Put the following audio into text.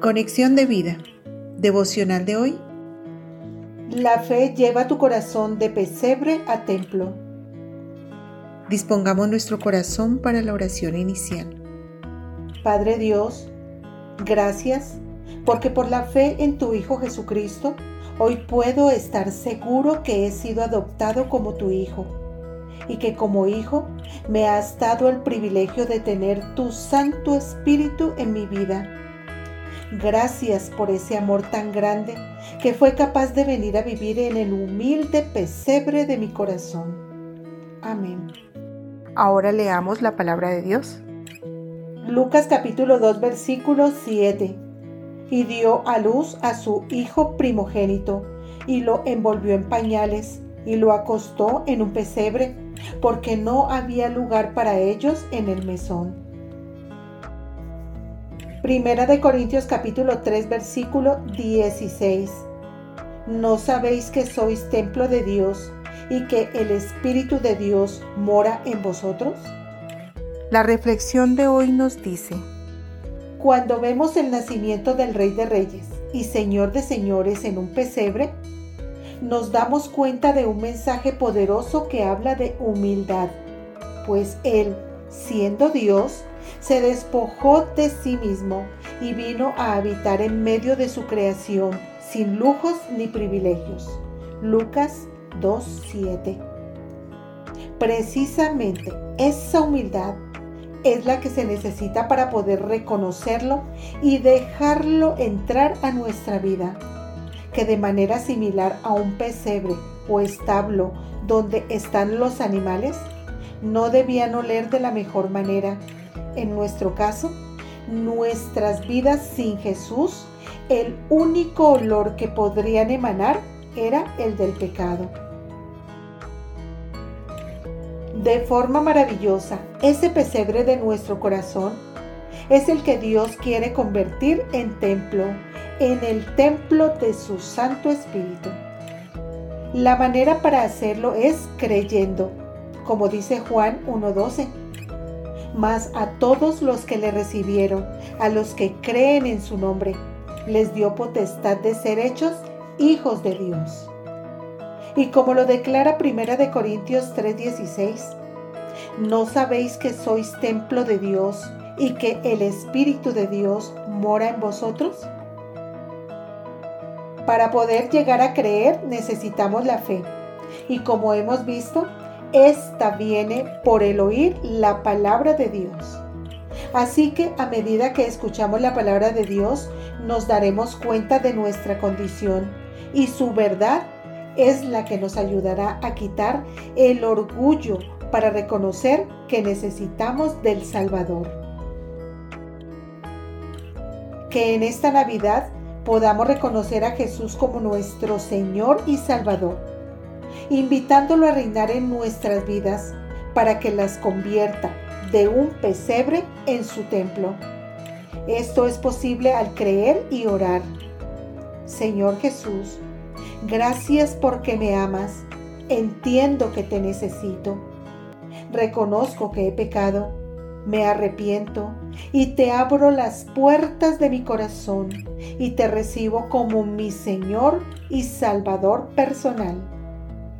Conexión de vida. Devocional de hoy. La fe lleva tu corazón de pesebre a templo. Dispongamos nuestro corazón para la oración inicial. Padre Dios, gracias porque por la fe en tu Hijo Jesucristo, hoy puedo estar seguro que he sido adoptado como tu Hijo y que como Hijo me has dado el privilegio de tener tu Santo Espíritu en mi vida. Gracias por ese amor tan grande que fue capaz de venir a vivir en el humilde pesebre de mi corazón. Amén. Ahora leamos la palabra de Dios. Lucas capítulo 2 versículo 7. Y dio a luz a su hijo primogénito y lo envolvió en pañales y lo acostó en un pesebre porque no había lugar para ellos en el mesón. Primera de Corintios capítulo 3 versículo 16. ¿No sabéis que sois templo de Dios y que el Espíritu de Dios mora en vosotros? La reflexión de hoy nos dice, cuando vemos el nacimiento del Rey de Reyes y Señor de Señores en un pesebre, nos damos cuenta de un mensaje poderoso que habla de humildad, pues Él, siendo Dios, se despojó de sí mismo y vino a habitar en medio de su creación, sin lujos ni privilegios. Lucas 2.7 Precisamente esa humildad es la que se necesita para poder reconocerlo y dejarlo entrar a nuestra vida que de manera similar a un pesebre o establo donde están los animales, no debían oler de la mejor manera. En nuestro caso, nuestras vidas sin Jesús, el único olor que podrían emanar era el del pecado. De forma maravillosa, ese pesebre de nuestro corazón es el que Dios quiere convertir en templo, en el templo de su Santo Espíritu. La manera para hacerlo es creyendo, como dice Juan 1.12. Mas a todos los que le recibieron, a los que creen en su nombre, les dio potestad de ser hechos hijos de Dios. Y como lo declara 1 de Corintios 3:16, ¿no sabéis que sois templo de Dios y que el Espíritu de Dios mora en vosotros? Para poder llegar a creer necesitamos la fe. Y como hemos visto, esta viene por el oír la palabra de Dios. Así que a medida que escuchamos la palabra de Dios, nos daremos cuenta de nuestra condición y su verdad es la que nos ayudará a quitar el orgullo para reconocer que necesitamos del Salvador. Que en esta Navidad podamos reconocer a Jesús como nuestro Señor y Salvador, invitándolo a reinar en nuestras vidas para que las convierta de un pesebre en su templo. Esto es posible al creer y orar. Señor Jesús, gracias porque me amas. Entiendo que te necesito. Reconozco que he pecado me arrepiento y te abro las puertas de mi corazón y te recibo como mi Señor y Salvador personal.